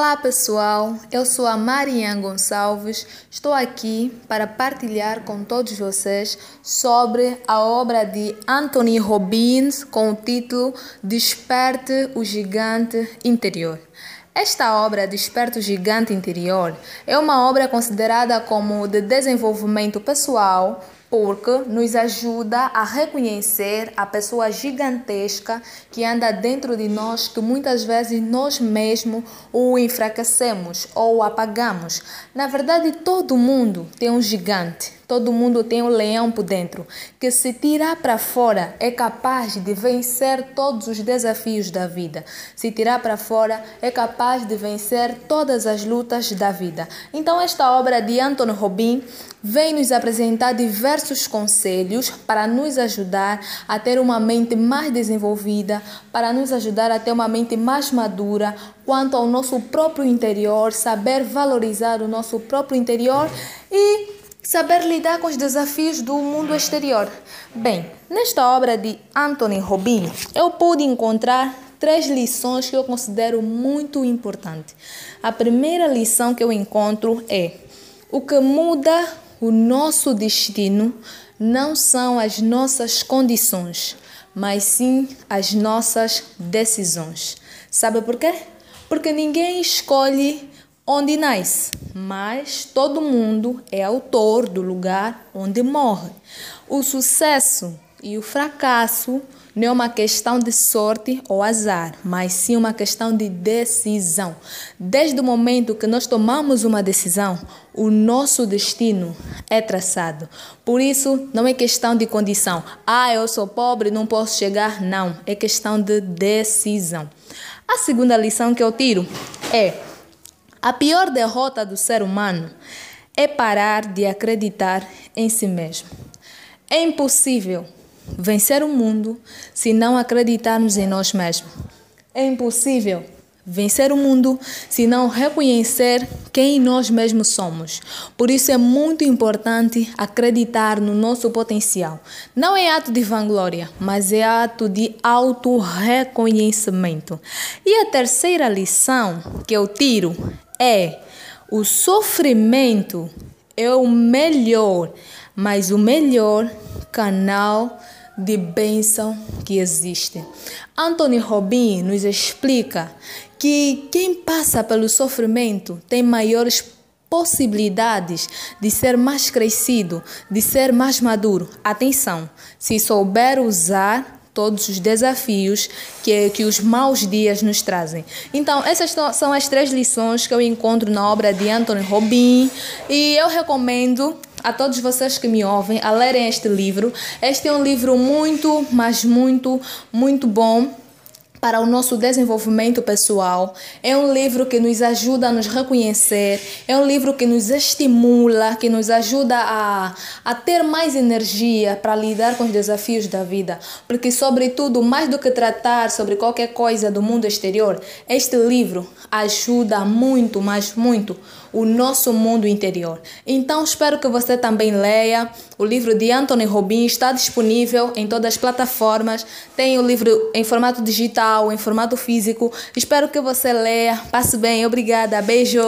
Olá pessoal, eu sou a Marian Gonçalves. Estou aqui para partilhar com todos vocês sobre a obra de Anthony Robbins com o título Desperte o Gigante Interior. Esta obra, Desperta o Gigante Interior, é uma obra considerada como de desenvolvimento pessoal, porque nos ajuda a reconhecer a pessoa gigantesca que anda dentro de nós, que muitas vezes nós mesmos o enfraquecemos ou o apagamos. Na verdade, todo mundo tem um gigante. Todo mundo tem um leão por dentro, que se tirar para fora é capaz de vencer todos os desafios da vida. Se tirar para fora é capaz de vencer todas as lutas da vida. Então esta obra de Anthony Robin vem nos apresentar diversos conselhos para nos ajudar a ter uma mente mais desenvolvida, para nos ajudar a ter uma mente mais madura quanto ao nosso próprio interior, saber valorizar o nosso próprio interior e Saber lidar com os desafios do mundo exterior. Bem, nesta obra de Anthony Robin, eu pude encontrar três lições que eu considero muito importantes. A primeira lição que eu encontro é: o que muda o nosso destino não são as nossas condições, mas sim as nossas decisões. Sabe por quê? Porque ninguém escolhe onde nasce, mas todo mundo é autor do lugar onde morre. O sucesso e o fracasso não é uma questão de sorte ou azar, mas sim uma questão de decisão. Desde o momento que nós tomamos uma decisão, o nosso destino é traçado. Por isso, não é questão de condição. Ah, eu sou pobre, não posso chegar. Não, é questão de decisão. A segunda lição que eu tiro é a pior derrota do ser humano é parar de acreditar em si mesmo. É impossível vencer o mundo se não acreditarmos em nós mesmos. É impossível vencer o mundo se não reconhecer quem nós mesmos somos. Por isso é muito importante acreditar no nosso potencial. Não é ato de vanglória, mas é ato de auto-reconhecimento. E a terceira lição que eu tiro é o sofrimento é o melhor, mas o melhor canal de bênção que existe. Anthony Robin nos explica que quem passa pelo sofrimento tem maiores possibilidades de ser mais crescido, de ser mais maduro. Atenção, se souber usar todos os desafios que, que os maus dias nos trazem. Então, essas são as três lições que eu encontro na obra de Anthony Robin e eu recomendo a todos vocês que me ouvem a lerem este livro. Este é um livro muito, mas muito, muito bom para o nosso desenvolvimento pessoal. É um livro que nos ajuda a nos reconhecer, é um livro que nos estimula, que nos ajuda a, a ter mais energia para lidar com os desafios da vida. Porque, sobretudo, mais do que tratar sobre qualquer coisa do mundo exterior, este livro ajuda muito, mas muito o nosso mundo interior. Então, espero que você também leia. O livro de Anthony Robin está disponível em todas as plataformas. Tem o livro em formato digital, em formato físico. Espero que você leia. Passe bem. Obrigada. Beijo.